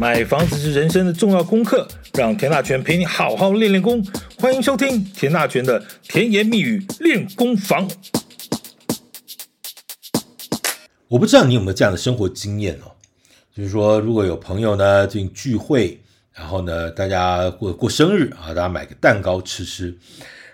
买房子是人生的重要功课，让田大权陪你好好练练功。欢迎收听田大权的甜言蜜语练功房。我不知道你有没有这样的生活经验哦，就是说，如果有朋友呢进行聚会，然后呢大家过过生日啊，大家买个蛋糕吃吃，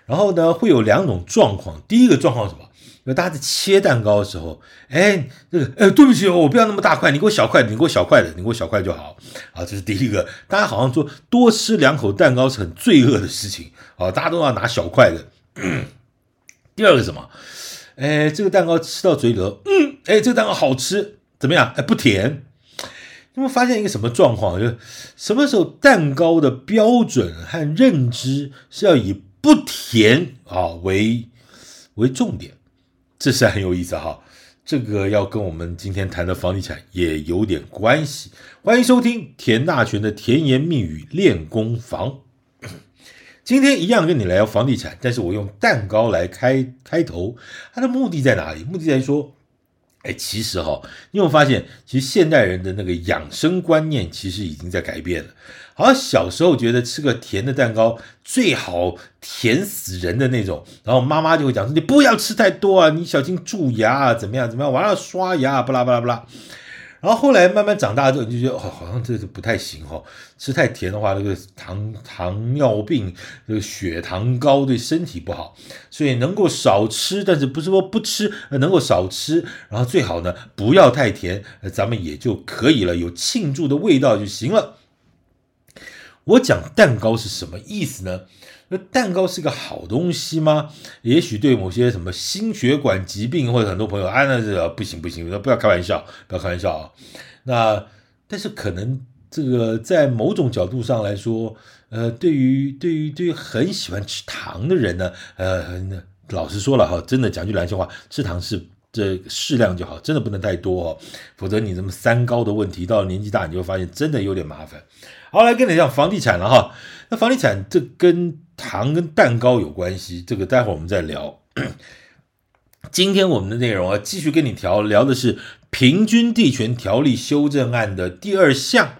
然后呢会有两种状况。第一个状况是什么？因为大家在切蛋糕的时候，哎，这个，哎，对不起哦，我不要那么大块，你给我小块的，你给我小块的，你给我小块就好。啊，这是第一个，大家好像说多吃两口蛋糕是很罪恶的事情，啊，大家都要拿小块的。第二个什么？哎，这个蛋糕吃到嘴里头，嗯，哎，这个蛋糕好吃，怎么样？哎，不甜。你们发现一个什么状况？就什么时候蛋糕的标准和认知是要以不甜啊为为重点？这是很有意思哈，这个要跟我们今天谈的房地产也有点关系。欢迎收听田大权的甜言蜜语练功房。今天一样跟你来聊房地产，但是我用蛋糕来开开头，它的目的在哪里？目的在说，哎，其实哈，你有没有发现，其实现代人的那个养生观念其实已经在改变了。好像小时候觉得吃个甜的蛋糕最好甜死人的那种，然后妈妈就会讲说，你不要吃太多啊，你小心蛀牙啊，怎么样怎么样，晚上刷牙，不啦不啦不啦。然后后来慢慢长大之后，就觉得哦，好像这个不太行哈，吃太甜的话，那个糖糖尿病，这个血糖高对身体不好，所以能够少吃，但是不是说不吃，能够少吃，然后最好呢不要太甜，咱们也就可以了，有庆祝的味道就行了。我讲蛋糕是什么意思呢？蛋糕是个好东西吗？也许对某些什么心血管疾病或者很多朋友，啊，那是不行不行，不要开玩笑，不要开玩笑啊。那但是可能这个在某种角度上来说，呃，对于对于对于很喜欢吃糖的人呢，呃，老实说了哈，真的讲句良心话，吃糖是这适量就好，真的不能太多哦，否则你这么三高的问题，到年纪大，你就会发现真的有点麻烦。好，来跟你讲房地产了哈。那房地产这跟糖跟蛋糕有关系，这个待会儿我们再聊。今天我们的内容啊，继续跟你聊聊的是《平均地权条例修正案》的第二项。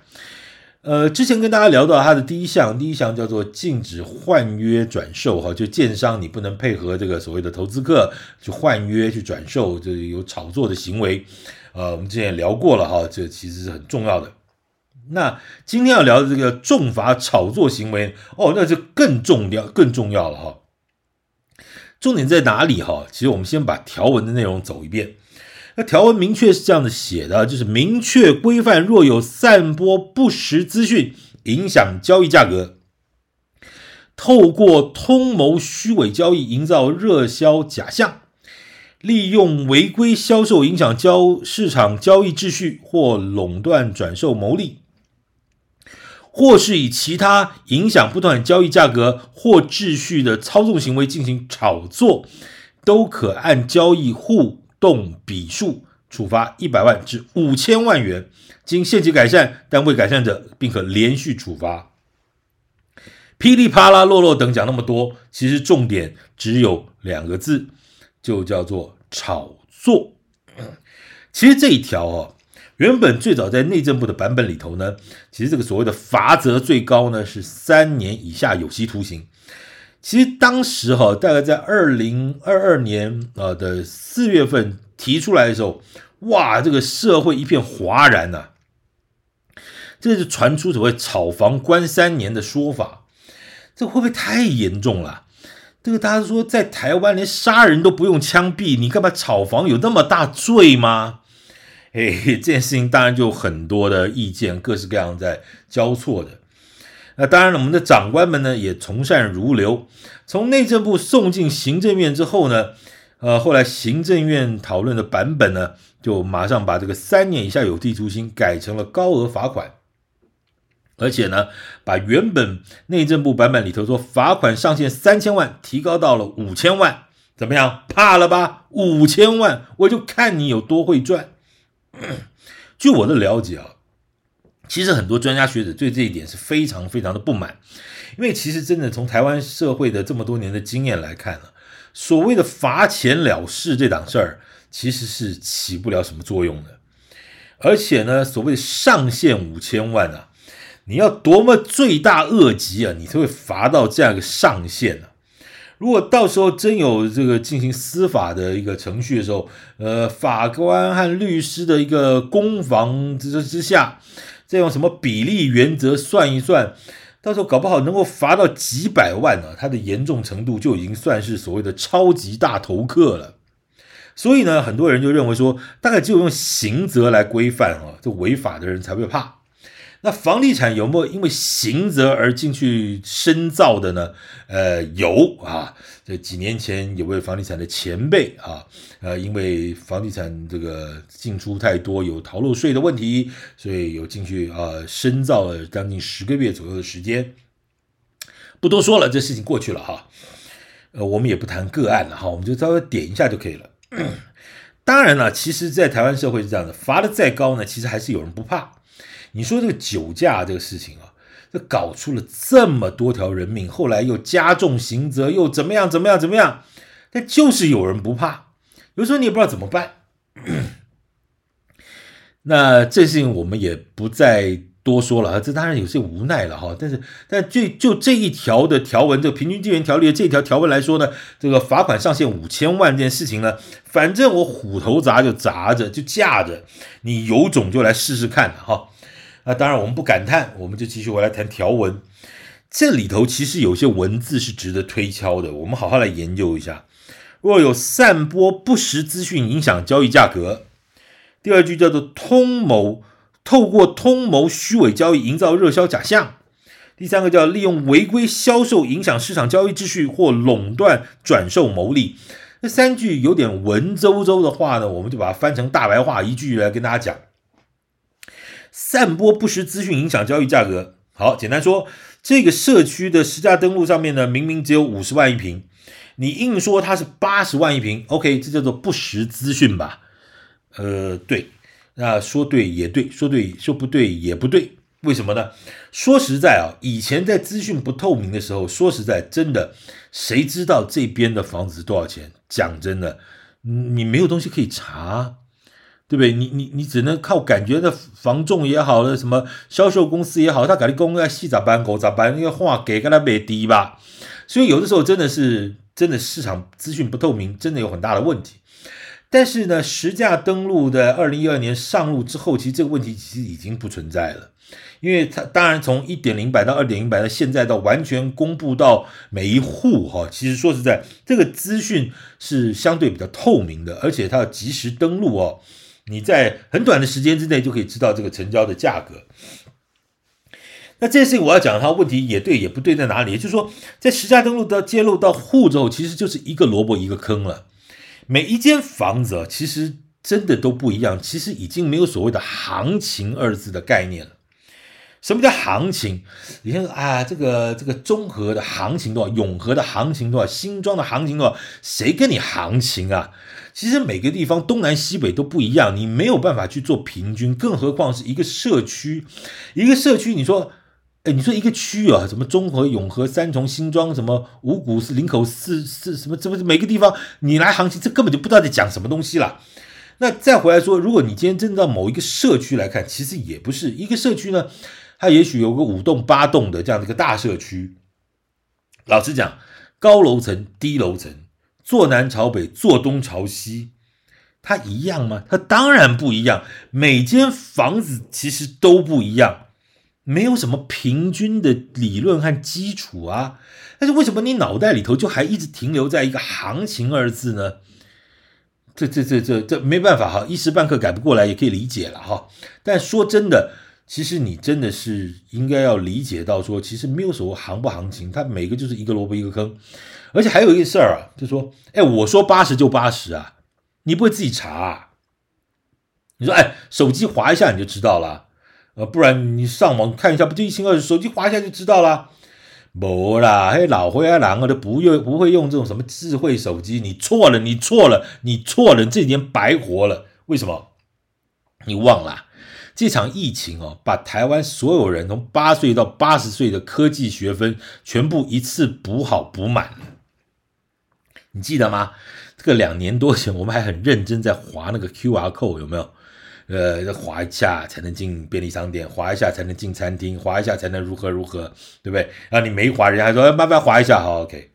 呃，之前跟大家聊到它的第一项，第一项叫做禁止换约转售哈，就建商你不能配合这个所谓的投资客去换约去转售，这有炒作的行为。呃，我们之前也聊过了哈，这其实是很重要的。那今天要聊的这个重罚炒作行为哦，那就更重要、更重要了哈。重点在哪里哈？其实我们先把条文的内容走一遍。那条文明确是这样的写的，就是明确规范，若有散播不实资讯，影响交易价格，透过通谋虚伪交易，营造热销假象。利用违规销售影响交市场交易秩序，或垄断转售牟利。或是以其他影响不当交易价格或秩序的操纵行为进行炒作，都可按交易互动笔数处罚一百万至五千万元。经限期改善但未改善者，并可连续处罚。噼里啪啦、落落等讲那么多，其实重点只有两个字，就叫做炒作。其实这一条哦。原本最早在内政部的版本里头呢，其实这个所谓的罚则最高呢是三年以下有期徒刑。其实当时哈，大概在二零二二年啊的四月份提出来的时候，哇，这个社会一片哗然呐、这就传出所谓炒房关三年的说法，这会不会太严重了？这个大家说在台湾连杀人都不用枪毙，你干嘛炒房有那么大罪吗？嘿，这件事情当然就很多的意见，各式各样在交错的。那当然了，我们的长官们呢也从善如流，从内政部送进行政院之后呢，呃，后来行政院讨论的版本呢，就马上把这个三年以下有期徒刑改成了高额罚款，而且呢，把原本内政部版本里头说罚款上限三千万提高到了五千万，怎么样？怕了吧？五千万，我就看你有多会赚。据我的了解啊，其实很多专家学者对这一点是非常非常的不满，因为其实真的从台湾社会的这么多年的经验来看呢，所谓的罚钱了事这档事儿，其实是起不了什么作用的。而且呢，所谓上限五千万啊，你要多么罪大恶极啊，你才会罚到这样一个上限呢、啊？如果到时候真有这个进行司法的一个程序的时候，呃，法官和律师的一个攻防之之下，再用什么比例原则算一算，到时候搞不好能够罚到几百万呢、啊？它的严重程度就已经算是所谓的超级大头客了。所以呢，很多人就认为说，大概只有用刑责来规范啊，这违法的人才会怕。那房地产有没有因为刑责而进去深造的呢？呃，有啊。这几年前有位房地产的前辈啊，呃，因为房地产这个进出太多，有逃漏税的问题，所以有进去啊深造了将近十个月左右的时间。不多说了，这事情过去了哈。呃，我们也不谈个案了哈，我们就稍微点一下就可以了。当然了，其实，在台湾社会是这样的，罚的再高呢，其实还是有人不怕。你说这个酒驾这个事情啊，这搞出了这么多条人命，后来又加重刑责，又怎么样怎么样怎么样？但就是有人不怕，有时候你也不知道怎么办。那这事情我们也不再多说了啊，这当然有些无奈了哈。但是，但就就这一条的条文，这个平均地权条例的这条条文来说呢，这个罚款上限五千万这件事情呢，反正我虎头鍘就鍘着，就架着，你有种就来试试看哈。那当然，我们不感叹，我们就继续回来谈条文。这里头其实有些文字是值得推敲的，我们好好来研究一下。若有散播不实资讯影响交易价格，第二句叫做通谋，透过通谋虚伪交易营造热销假象。第三个叫利用违规销售影响市场交易秩序或垄断转售牟利。这三句有点文绉绉的话呢，我们就把它翻成大白话，一句来跟大家讲。散播不实资讯影响交易价格。好，简单说，这个社区的实价登录上面呢，明明只有五十万一平，你硬说它是八十万一平，OK，这叫做不实资讯吧？呃，对，那说对也对，说对说不对也不对，为什么呢？说实在啊，以前在资讯不透明的时候，说实在，真的，谁知道这边的房子多少钱？讲真的，你没有东西可以查。对不对？你你你只能靠感觉的，房仲也好了，什么销售公司也好，他搞的工要细咋办，狗咋办？那个话给跟他没低吧？所以有的时候真的是真的市场资讯不透明，真的有很大的问题。但是呢，实价登录的二零一二年上路之后，其实这个问题其实已经不存在了，因为它当然从一点零版到二点零版到现在到完全公布到每一户哈，其实说实在，这个资讯是相对比较透明的，而且它要及时登录哦。你在很短的时间之内就可以知道这个成交的价格。那这件事情我要讲，它问题也对也不对在哪里？也就是说，在实价登录到揭露到户之后，其实就是一个萝卜一个坑了。每一间房子其实真的都不一样，其实已经没有所谓的行情二字的概念了。什么叫行情？你看啊，这个这个中和的行情多少，永和的行情多少，新庄的行情多少，谁跟你行情啊？其实每个地方东南西北都不一样，你没有办法去做平均，更何况是一个社区，一个社区，你说，哎，你说一个区啊，什么中和、永和、三重、新庄，什么五股、是林口、四四什么，这不是每个地方你来行情，这根本就不知道在讲什么东西了。那再回来说，如果你今天真的到某一个社区来看，其实也不是一个社区呢，它也许有个五栋八栋的这样的一个大社区。老实讲，高楼层、低楼层。坐南朝北，坐东朝西，它一样吗？它当然不一样。每间房子其实都不一样，没有什么平均的理论和基础啊。但是为什么你脑袋里头就还一直停留在一个“行情”二字呢？这、这、这、这、这没办法哈，一时半刻改不过来也可以理解了哈。但说真的，其实你真的是应该要理解到说，其实没有所谓行不行情，它每个就是一个萝卜一个坑。而且还有一个事儿啊，就说，哎，我说八十就八十啊，你不会自己查啊？你说，哎，手机滑一下你就知道了，呃，不然你上网看一下，不就一清二楚？手机滑一下就知道了。没啦，嘿，老灰啊，狼啊，都不用不会用这种什么智慧手机，你错了，你错了，你错了，你这几年白活了。为什么？你忘了这场疫情哦，把台湾所有人从八岁到八十岁的科技学分全部一次补好补满了。你记得吗？这个两年多前，我们还很认真在划那个 QR code，有没有？呃，划一下才能进便利商店，划一下才能进餐厅，划一下才能如何如何，对不对？然后你没划，人家还说慢慢划一下，好，OK。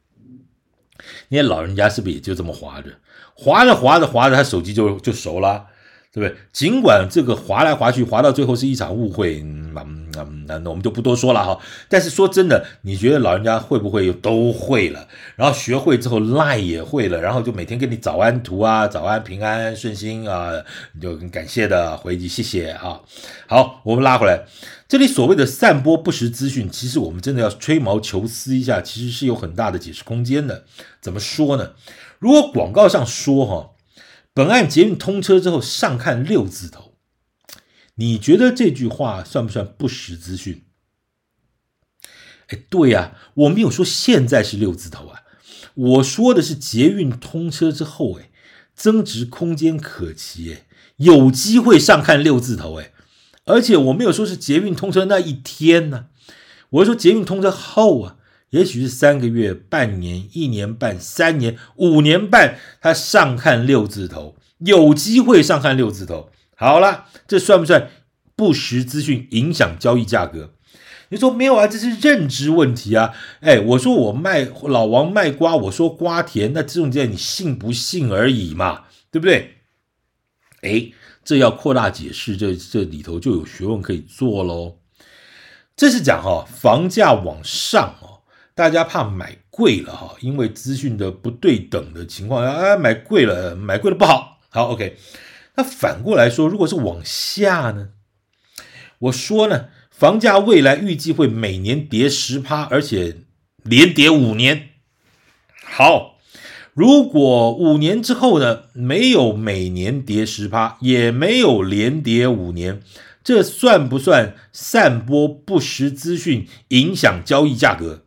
那些老人家是不是也就这么划着，划着划着划着，他手机就就熟了。对不对？尽管这个划来划去，划到最后是一场误会，嗯嗯嗯，那我们就不多说了哈。但是说真的，你觉得老人家会不会都会了？然后学会之后赖也会了，然后就每天给你早安图啊，早安平安顺心啊，你就很感谢的回击谢谢啊。好，我们拉回来，这里所谓的散播不实资讯，其实我们真的要吹毛求疵一下，其实是有很大的解释空间的。怎么说呢？如果广告上说哈。本案捷运通车之后上看六字头，你觉得这句话算不算不实资讯？哎，对呀，我没有说现在是六字头啊，我说的是捷运通车之后，哎，增值空间可期，哎，有机会上看六字头，哎，而且我没有说是捷运通车那一天呢，我是说捷运通车后啊。也许是三个月、半年、一年半、三年、五年半，他上看六字头，有机会上看六字头。好了，这算不算不实资讯影响交易价格？你说没有啊，这是认知问题啊。哎，我说我卖老王卖瓜，我说瓜甜，那这种在你信不信而已嘛，对不对？哎，这要扩大解释，这这里头就有学问可以做喽。这是讲哈，房价往上哦。大家怕买贵了哈，因为资讯的不对等的情况下，哎，买贵了，买贵了不好。好，OK。那反过来说，如果是往下呢？我说呢，房价未来预计会每年跌十趴，而且连跌五年。好，如果五年之后呢，没有每年跌十趴，也没有连跌五年，这算不算散播不实资讯，影响交易价格？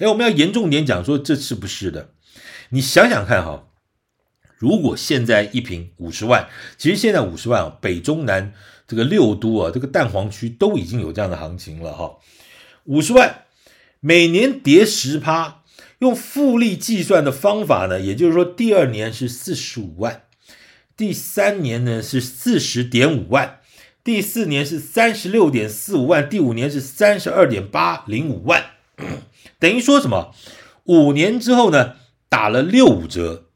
哎，我们要严重点讲，说这是不是的？你想想看哈，如果现在一瓶五十万，其实现在五十万啊，北中南这个六都啊，这个蛋黄区都已经有这样的行情了哈。五十万每年跌十趴，用复利计算的方法呢，也就是说，第二年是四十五万，第三年呢是四十点五万，第四年是三十六点四五万，第五年是三十二点八零五万。等于说什么？五年之后呢，打了六五折。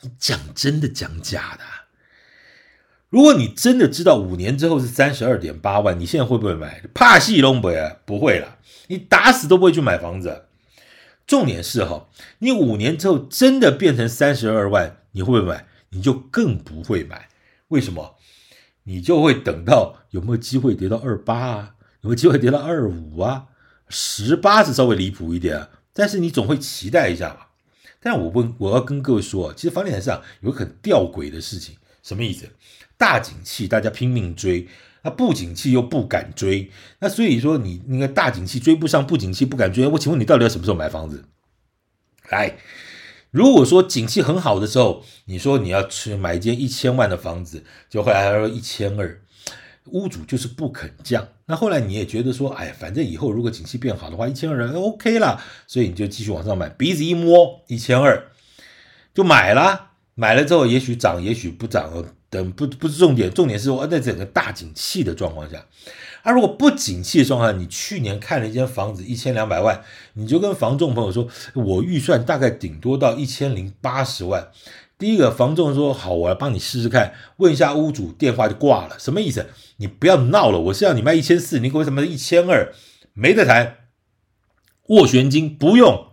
你讲真的讲假的？如果你真的知道五年之后是三十二点八万，你现在会不会买？怕戏龙不，不会了。你打死都不会去买房子。重点是哈，你五年之后真的变成三十二万，你会不会买？你就更不会买。为什么？你就会等到有没有机会跌到二八啊？有没有机会跌到二五啊？十八是稍微离谱一点，但是你总会期待一下吧。但我问，我要跟各位说，其实房地产市场有个很吊诡的事情，什么意思？大景气大家拼命追，那不景气又不敢追，那所以说你那个大景气追不上，不景气不敢追。我请问你到底要什么时候买房子？来，如果说景气很好的时候，你说你要去买一间一千万的房子，就后来还说一千二。屋主就是不肯降，那后来你也觉得说，哎，反正以后如果景气变好的话，一千二人 OK 了，所以你就继续往上买，鼻子一摸一千二。就买了，买了之后也许涨，也许不涨，等不不是重点，重点是说在整个大景气的状况下，啊，如果不景气的状况下，你去年看了一间房子一千两百万，你就跟房仲朋友说，我预算大概顶多到一千零八十万。第一个房仲说好，我来帮你试试看，问一下屋主，电话就挂了，什么意思？你不要闹了，我是要你卖一千四，你给我什么一千二，没得谈，斡旋金不用，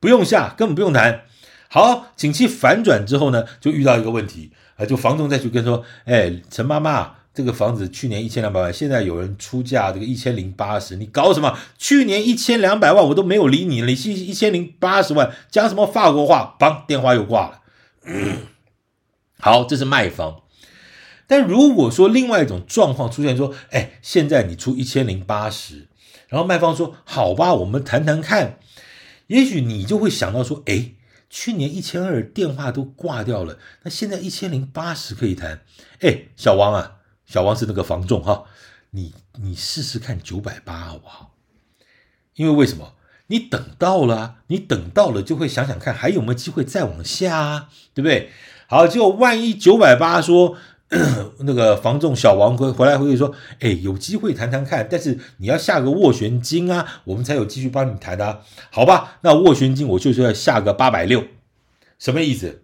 不用下，根本不用谈。好，景气反转之后呢，就遇到一个问题啊，就房仲再去跟说，哎，陈妈妈，这个房子去年一千两百万，现在有人出价这个一千零八十，你搞什么？去年一千两百万我都没有理你，你一一千零八十万，讲什么法国话？砰，电话又挂了。嗯，好，这是卖方。但如果说另外一种状况出现，说，哎，现在你出一千零八十，然后卖方说，好吧，我们谈谈看。也许你就会想到说，哎，去年一千二电话都挂掉了，那现在一千零八十可以谈。哎，小王啊，小王是那个房仲哈，你你试试看九百八好不好？因为为什么？你等到了，你等到了就会想想看还有没有机会再往下啊，对不对？好，结果万一九百八说，那个房仲小王回回来回去说，哎，有机会谈谈看，但是你要下个斡旋金啊，我们才有继续帮你谈啊。好吧，那斡旋金我就是要下个八百六，什么意思？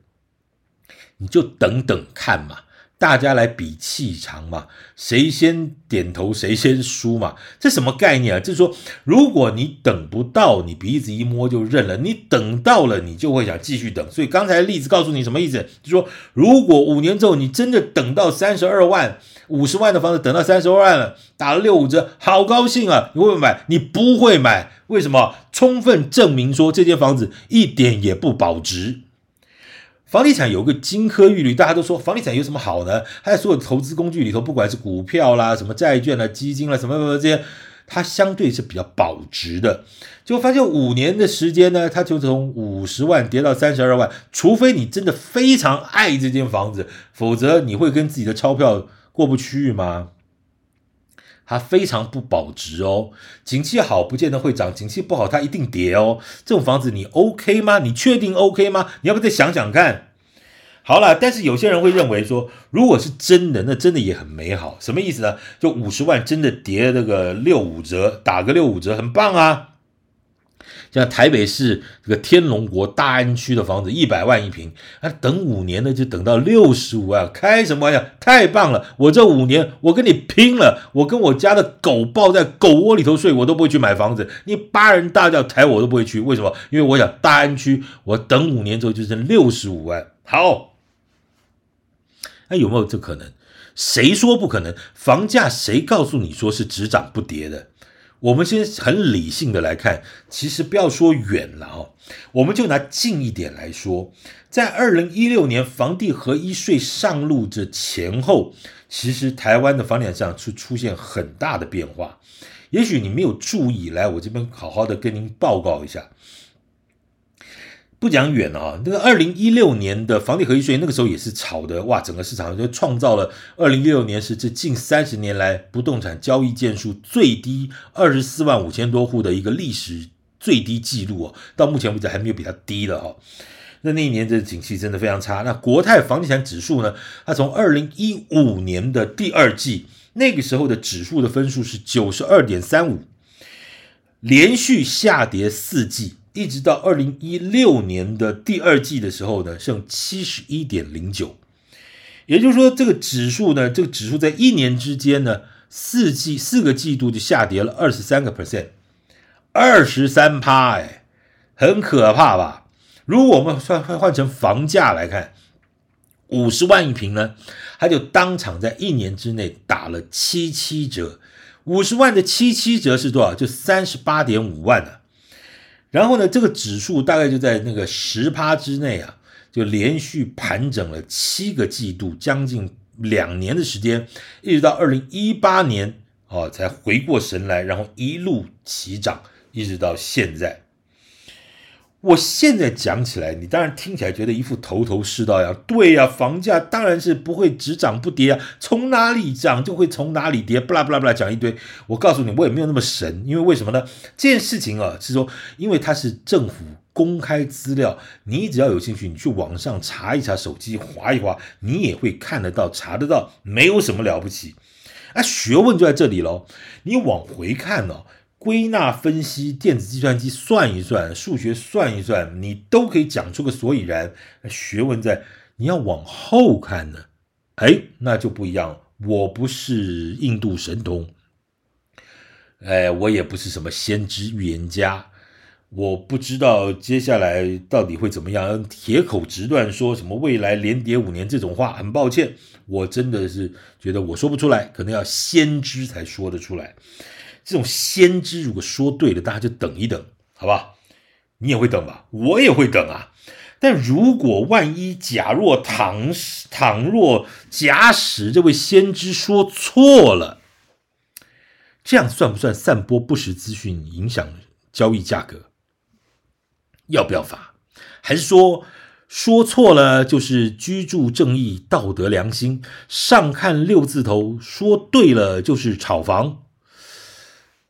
你就等等看嘛。大家来比气场嘛，谁先点头谁先输嘛，这什么概念啊？就是说，如果你等不到，你鼻子一摸就认了；你等到了，你就会想继续等。所以刚才例子告诉你什么意思？就是说，如果五年之后你真的等到三十二万、五十万的房子，等到三十二万了，打了六五折，好高兴啊！你会不会买？你不会买，为什么？充分证明说这间房子一点也不保值。房地产有个金科玉律，大家都说房地产有什么好呢？它在所有投资工具里头，不管是股票啦、什么债券啦、基金啦、什么什么这些，它相对是比较保值的。就发现五年的时间呢，它就从五十万跌到三十二万。除非你真的非常爱这间房子，否则你会跟自己的钞票过不去吗？它非常不保值哦。景气好不见得会涨，景气不好它一定跌哦。这种房子你 OK 吗？你确定 OK 吗？你要不再想想看。好了，但是有些人会认为说，如果是真的，那真的也很美好。什么意思呢？就五十万真的跌那个六五折，打个六五折，很棒啊。像台北市这个天龙国大安区的房子，一百万一平，啊，等五年呢就等到六十五万，开什么玩笑？太棒了！我这五年我跟你拼了，我跟我家的狗抱在狗窝里头睡，我都不会去买房子。你八人大轿抬我都不会去，为什么？因为我想大安区，我等五年之后就剩六十五万。好，那有没有这可能？谁说不可能？房价谁告诉你说是只涨不跌的？我们先很理性的来看，其实不要说远了哦，我们就拿近一点来说，在二零一六年房地合一税上路这前后，其实台湾的房地产市场出出现很大的变化，也许你没有注意，来我这边好好的跟您报告一下。不讲远了啊，那个二零一六年的房地合一税，那个时候也是炒的哇，整个市场就创造了二零一六年是这近三十年来不动产交易件数最低二十四万五千多户的一个历史最低纪录哦，到目前为止还没有比它低了哈。那那一年这景气真的非常差。那国泰房地产指数呢，它从二零一五年的第二季那个时候的指数的分数是九十二点三五，连续下跌四季。一直到二零一六年的第二季的时候呢，剩七十一点零九，也就是说，这个指数呢，这个指数在一年之间呢，四季四个季度就下跌了二十三个 percent，二十三趴，哎，很可怕吧？如果我们换换换成房价来看，五十万一平呢，它就当场在一年之内打了七七折，五十万的七七折是多少？就三十八点五万呢、然后呢，这个指数大概就在那个十趴之内啊，就连续盘整了七个季度，将近两年的时间，一直到二零一八年哦，才回过神来，然后一路齐涨，一直到现在。我现在讲起来，你当然听起来觉得一副头头是道呀。对呀，房价当然是不会只涨不跌啊，从哪里涨就会从哪里跌，不啦不啦不啦讲一堆。我告诉你，我也没有那么神，因为为什么呢？这件事情啊，是说，因为它是政府公开资料，你只要有兴趣，你去网上查一查，手机划一划，你也会看得到、查得到，没有什么了不起。啊，学问就在这里喽。你往回看呢。归纳分析，电子计算机算一算，数学算一算，你都可以讲出个所以然。学问在你要往后看呢，哎，那就不一样了。我不是印度神童，哎，我也不是什么先知预言家，我不知道接下来到底会怎么样。铁口直断说什么未来连跌五年这种话，很抱歉，我真的是觉得我说不出来，可能要先知才说得出来。这种先知如果说对了，大家就等一等，好吧？你也会等吧？我也会等啊。但如果万一假若倘倘若假使这位先知说错了，这样算不算散播不实资讯，影响交易价格？要不要罚？还是说说错了就是居住正义、道德良心？上看六字头，说对了就是炒房？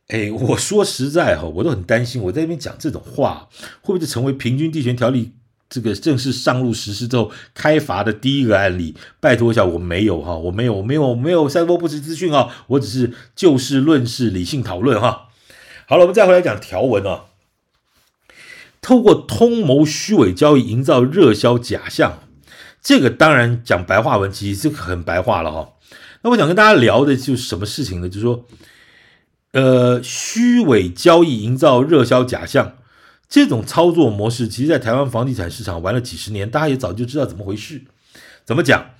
哎，我说实在哈，我都很担心，我在那边讲这种话，会不会就成为平均地权条例这个正式上路实施之后开罚的第一个案例。拜托一下，我没有哈，我没有，我没有，我没有散播不实资讯啊，我只是就事论事，理性讨论哈。好了，我们再回来讲条文啊。透过通谋虚伪交易，营造热销假象，这个当然讲白话文，其实这个很白话了哈。那我想跟大家聊的就是什么事情呢？就是说，呃，虚伪交易营造热销假象这种操作模式，其实，在台湾房地产市场玩了几十年，大家也早就知道怎么回事。怎么讲？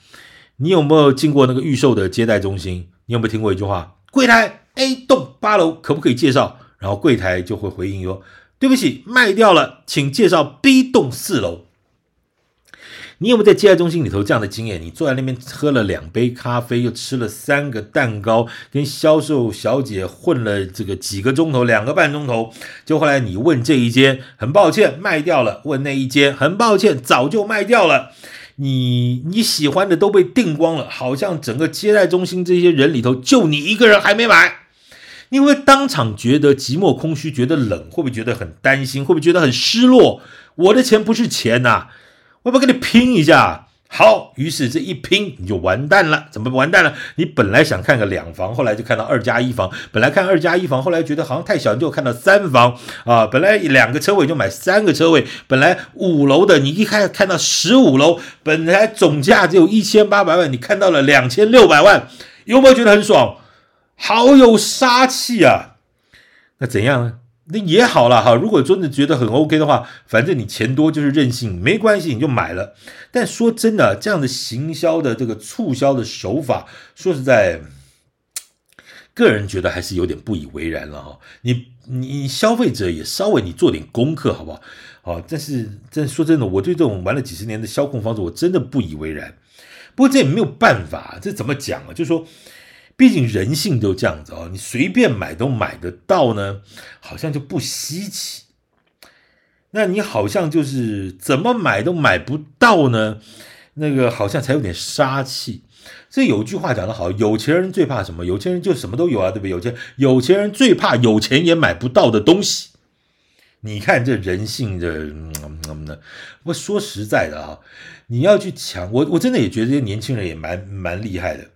你有没有进过那个预售的接待中心？你有没有听过一句话：“柜台 A 栋八楼可不可以介绍？”然后柜台就会回应说：“对不起，卖掉了，请介绍 B 栋四楼。”你有没有在接待中心里头这样的经验？你坐在那边喝了两杯咖啡，又吃了三个蛋糕，跟销售小姐混了这个几个钟头，两个半钟头，就后来你问这一间，很抱歉卖掉了；问那一间，很抱歉早就卖掉了。你你喜欢的都被订光了，好像整个接待中心这些人里头，就你一个人还没买。你会当场觉得寂寞空虚，觉得冷，会不会觉得很担心？会不会觉得很失落？我的钱不是钱呐、我要不要跟你拼一下？好，于是这一拼你就完蛋了。怎么完蛋了？你本来想看个两房，后来就看到二加一房；本来看二加一房，后来觉得好像太小，你就看到三房啊。本来两个车位就买三个车位，本来五楼的你一看看到十五楼，本来总价只有一千八百万，你看到了两千六百万，有没有觉得很爽？好有杀气啊！那怎样呢？那也好了哈，如果真的觉得很 OK 的话，反正你钱多就是任性，没关系，你就买了。但说真的，这样的行销的这个促销的手法，说实在，个人觉得还是有点不以为然了哈。你你消费者也稍微你做点功课好不好？好，但是但说真的，我对这种玩了几十年的销控方式，我真的不以为然。不过这也没有办法，这怎么讲啊？就是说。毕竟人性都这样子哦，你随便买都买得到呢，好像就不稀奇。那你好像就是怎么买都买不到呢，那个好像才有点杀气。所以有句话讲得好，有钱人最怕什么？有钱人就什么都有啊，对不对？有钱有钱人最怕有钱也买不到的东西。你看这人性的，嗯嗯的。我说实在的啊，你要去抢，我我真的也觉得这些年轻人也蛮蛮厉害的。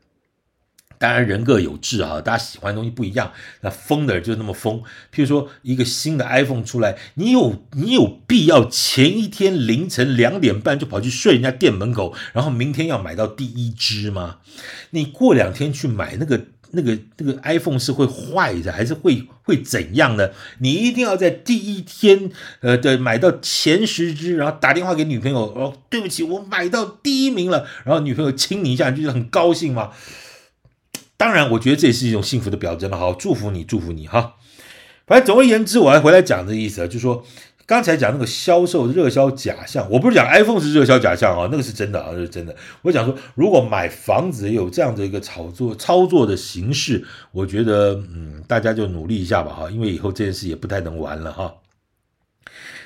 当然人各有志啊，大家喜欢的东西不一样。那疯的人就那么疯。譬如说，一个新的 iPhone 出来，你有你有必要前一天凌晨两点半就跑去睡人家店门口，然后明天要买到第一支吗？你过两天去买那个那个那个 iPhone 是会坏的，还是会会怎样呢？你一定要在第一天呃的买到前十支，然后打电话给女朋友，哦，对不起，我买到第一名了，然后女朋友亲你一下，你就很高兴吗？当然，我觉得这也是一种幸福的表征了。好，祝福你，祝福你哈。反正总而言之，我还回来讲的意思啊，就是说刚才讲那个销售热销假象，我不是讲 iPhone 是热销假象啊，那个是真的啊，那是真的。我讲说，如果买房子有这样的一个炒作操作的形式，我觉得嗯，大家就努力一下吧哈，因为以后这件事也不太能玩了哈。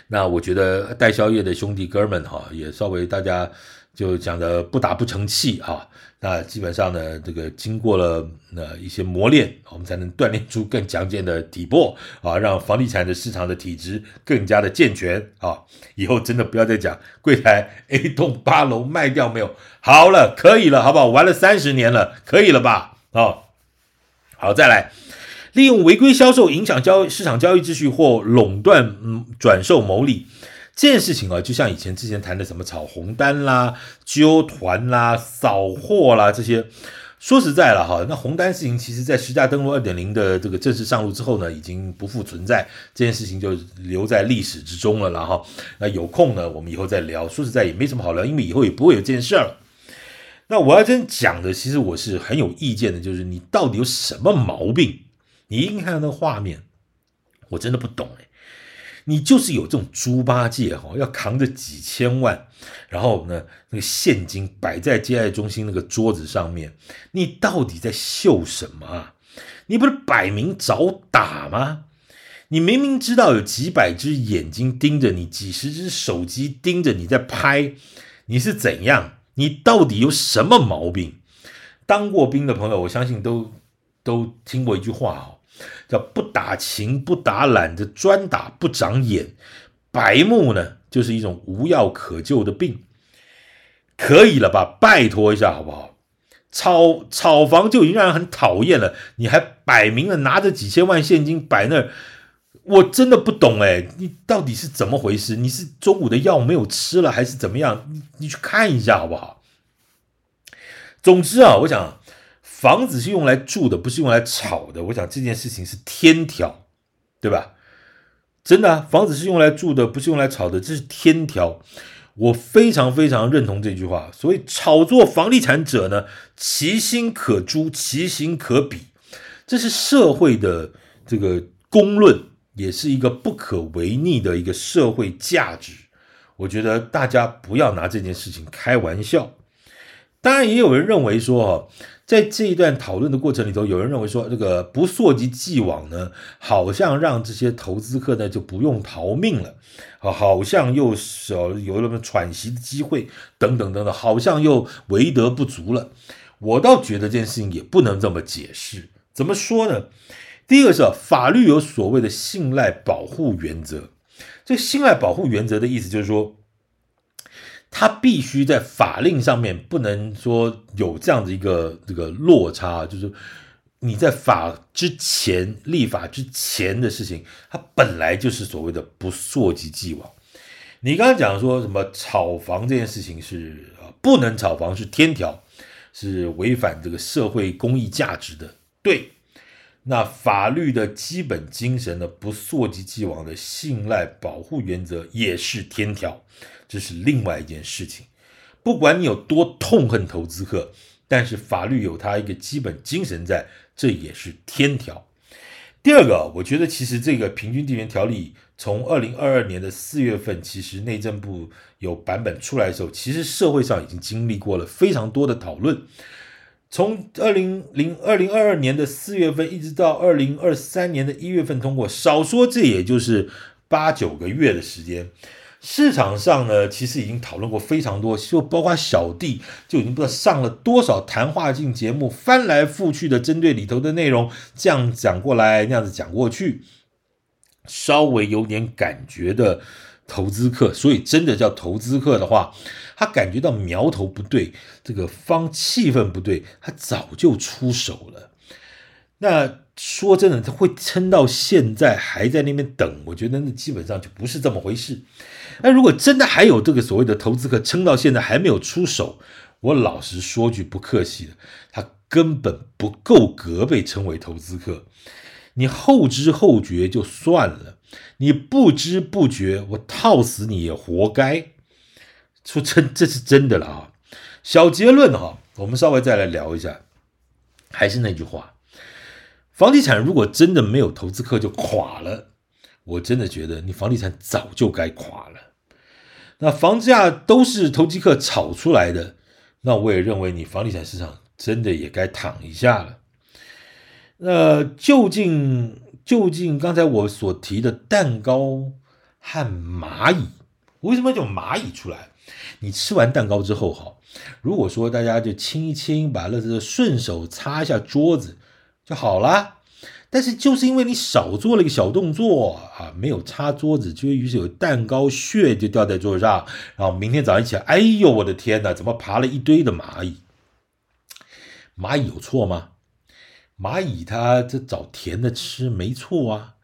那我觉得代销业的兄弟哥们哈，也稍微大家。就讲的不打不成器啊，那基本上呢，这个经过了那一些磨练，我们才能锻炼出更强健的体魄啊，让房地产的市场的体质更加的健全啊。以后真的不要再讲柜台 A 栋八楼卖掉没有？好了，可以了，好不好？玩了三十年了，可以了吧？啊，好，再来，利用违规销售影响交市场交易秩序或垄断嗯转售牟利。这件事情啊，就像以前之前谈的什么炒红单啦、揪团啦、扫货啦这些，说实在了哈，那红单事情其实在实价登录二点零的这个正式上路之后呢，已经不复存在，这件事情就留在历史之中了啦哈。那有空呢，我们以后再聊。说实在也没什么好聊，因为以后也不会有这件事儿了。那我要真讲的，其实我是很有意见的，就是你到底有什么毛病？你一看到那个画面，我真的不懂哎。你就是有这种猪八戒哈，要扛着几千万，然后呢，那个现金摆在接待中心那个桌子上面，你到底在秀什么啊？你不是摆明找打吗？你明明知道有几百只眼睛盯着你，几十只手机盯着你在拍，你是怎样？你到底有什么毛病？当过兵的朋友，我相信都都听过一句话哦。叫不打勤不打懒的专打不长眼，白目呢，就是一种无药可救的病。可以了吧？拜托一下好不好？炒炒房就已经让人很讨厌了，你还摆明了拿着几千万现金摆那儿，我真的不懂哎，你到底是怎么回事？你是中午的药没有吃了，还是怎么样？你你去看一下好不好？总之啊，我想房子是用来住的，不是用来炒的。我想这件事情是天条，对吧？真的，房子是用来住的，不是用来炒的，这是天条。我非常非常认同这句话。所谓炒作房地产者呢，其心可诛，其行可鄙，这是社会的这个公论，也是一个不可违逆的一个社会价值。我觉得大家不要拿这件事情开玩笑。当然，也有人认为说，哈，在这一段讨论的过程里头，有人认为说，这个不溯及既往呢，好像让这些投资客呢就不用逃命了，啊，好像又少有了喘息的机会，等等等等，好像又为德不足了。我倒觉得这件事情也不能这么解释。怎么说呢？第一个是法律有所谓的信赖保护原则，这信赖保护原则的意思就是说。他必须在法令上面不能说有这样的一个这个落差，就是你在法之前立法之前的事情，它本来就是所谓的不溯及既往。你刚刚讲说什么炒房这件事情是，不能炒房是天条，是违反这个社会公益价值的。对，那法律的基本精神的不溯及既往的信赖保护原则也是天条。这是另外一件事情，不管你有多痛恨投资客，但是法律有它一个基本精神在，这也是天条。第二个，我觉得其实这个平均地权条例从二零二二年的四月份，其实内政部有版本出来的时候，其实社会上已经经历过了非常多的讨论。从二零零二零二二年的四月份一直到二零二三年的一月份通过，少说这也就是八九个月的时间。市场上呢，其实已经讨论过非常多，就包括小弟就已经不知道上了多少谈话性节目，翻来覆去的针对里头的内容，这样讲过来，那样子讲过去，稍微有点感觉的投资客，所以真的叫投资客的话，他感觉到苗头不对，这个方气氛不对，他早就出手了。那说真的，他会撑到现在还在那边等，我觉得那基本上就不是这么回事。那如果真的还有这个所谓的投资客撑到现在还没有出手，我老实说句不客气的，他根本不够格被称为投资客。你后知后觉就算了，你不知不觉，我套死你也活该。说真，这是真的了啊。小结论哈，我们稍微再来聊一下，还是那句话，房地产如果真的没有投资客就垮了，我真的觉得你房地产早就该垮了。那房价都是投机客炒出来的，那我也认为你房地产市场真的也该躺一下了。那究竟究竟刚才我所提的蛋糕和蚂蚁，为什么叫蚂蚁出来？你吃完蛋糕之后，哈，如果说大家就清一清，把垃圾顺手擦一下桌子就好了。但是就是因为你少做了一个小动作啊，没有擦桌子，就于是有蛋糕屑就掉在桌子上，然后明天早上一起来，哎呦我的天哪，怎么爬了一堆的蚂蚁？蚂蚁有错吗？蚂蚁它这找甜的吃没错啊，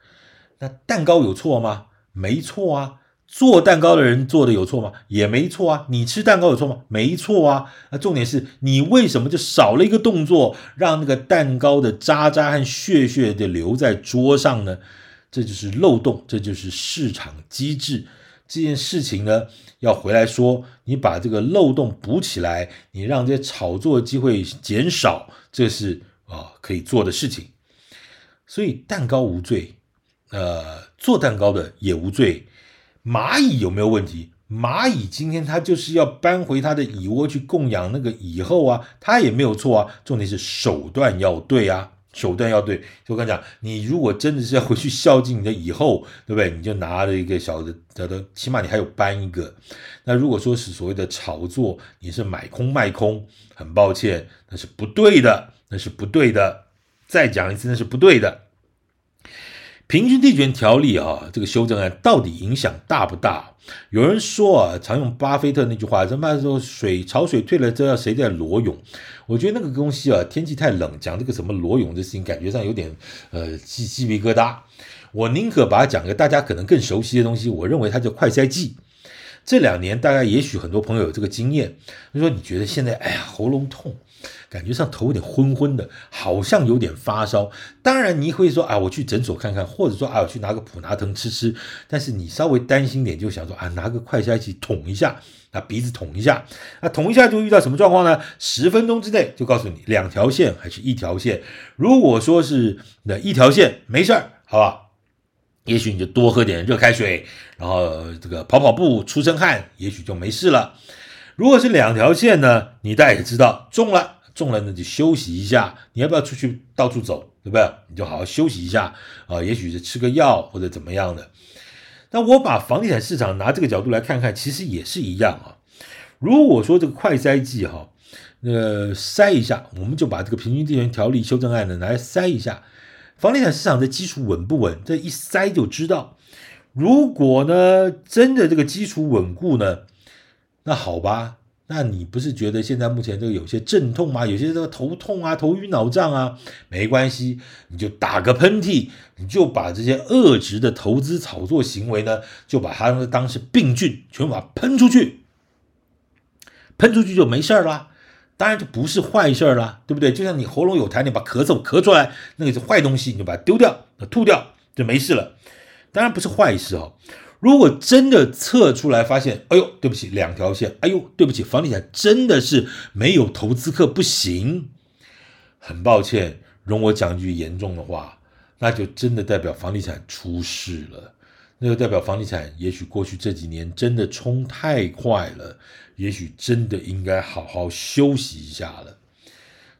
那蛋糕有错吗？没错啊。做蛋糕的人做的有错吗？也没错啊。你吃蛋糕有错吗？没错啊。那重点是你为什么就少了一个动作，让那个蛋糕的渣渣和屑屑就留在桌上呢？这就是漏洞，这就是市场机制。这件事情呢，要回来说，你把这个漏洞补起来，你让这些炒作机会减少，这是啊可以做的事情。所以蛋糕无罪，呃，做蛋糕的也无罪。蚂蚁有没有问题？蚂蚁今天它就是要搬回它的蚁窝去供养那个蚁后啊，它也没有错啊。重点是手段要对啊，手段要对。就我跟你讲，你如果真的是要回去孝敬你的蚁后，对不对？你就拿着一个小的，叫做起码你还有搬一个。那如果说是所谓的炒作，你是买空卖空，很抱歉，那是不对的，那是不对的。再讲一次，那是不对的。平均地权条例啊，这个修正案到底影响大不大？有人说啊，常用巴菲特那句话，什么说水潮水退了，知道谁在裸泳？我觉得那个东西啊，天气太冷，讲这个什么裸泳的事情，感觉上有点呃鸡鸡皮疙瘩。我宁可把它讲个大家可能更熟悉的东西，我认为它叫快筛剂。这两年大概也许很多朋友有这个经验，就说你觉得现在哎呀喉咙痛。感觉上头有点昏昏的，好像有点发烧。当然你会说啊，我去诊所看看，或者说啊，我去拿个普拿疼吃吃。但是你稍微担心点，就想说啊，拿个快筛剂捅一下，那鼻子捅一下，那捅一下就遇到什么状况呢？十分钟之内就告诉你两条线还是一条线。如果说是那一条线没事儿，好吧，也许你就多喝点热开水，然后这个跑跑步出身汗，也许就没事了。如果是两条线呢，你大概也知道中了。中了那就休息一下，你要不要出去到处走，对不对？你就好好休息一下啊，也许是吃个药或者怎么样的。那我把房地产市场拿这个角度来看看，其实也是一样啊。如果说这个快筛剂哈，呃，筛一下，我们就把这个平均地权条例修正案呢拿来筛一下，房地产市场的基础稳不稳？这一筛就知道。如果呢真的这个基础稳固呢，那好吧。那你不是觉得现在目前这个有些阵痛吗？有些这个头痛啊、头晕脑胀啊，没关系，你就打个喷嚏，你就把这些恶质的投资炒作行为呢，就把它当是病菌，全部把它喷出去，喷出去就没事了，当然就不是坏事儿了，对不对？就像你喉咙有痰，你把咳嗽咳出来，那个是坏东西，你就把它丢掉，吐掉就没事了，当然不是坏事哦。如果真的测出来发现，哎呦，对不起，两条线，哎呦，对不起，房地产真的是没有投资客不行。很抱歉，容我讲一句严重的话，那就真的代表房地产出事了。那个代表房地产也许过去这几年真的冲太快了，也许真的应该好好休息一下了。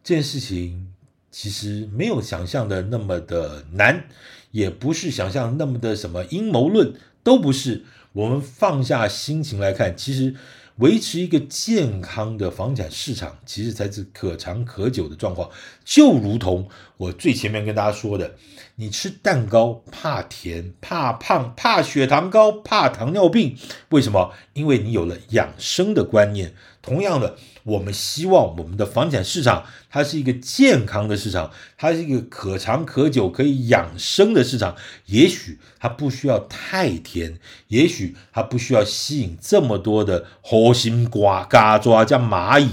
这件事情其实没有想象的那么的难，也不是想象那么的什么阴谋论。都不是，我们放下心情来看，其实维持一个健康的房产市场，其实才是可长可久的状况。就如同我最前面跟大家说的，你吃蛋糕怕甜、怕胖、怕血糖高、怕糖尿病，为什么？因为你有了养生的观念。同样的。我们希望我们的房产市场，它是一个健康的市场，它是一个可长可久、可以养生的市场。也许它不需要太甜，也许它不需要吸引这么多的猴心瓜、嘎抓加蚂蚁。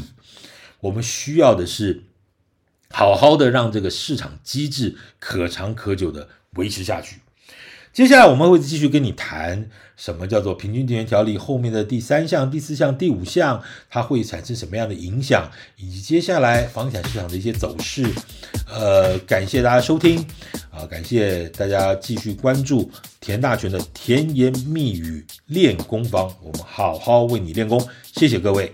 我们需要的是好好的让这个市场机制可长可久的维持下去。接下来我们会继续跟你谈什么叫做平均地权条例后面的第三项、第四项、第五项，它会产生什么样的影响，以及接下来房地产市场的一些走势。呃，感谢大家收听啊，感谢大家继续关注田大权的甜言蜜语练功房，我们好好为你练功，谢谢各位。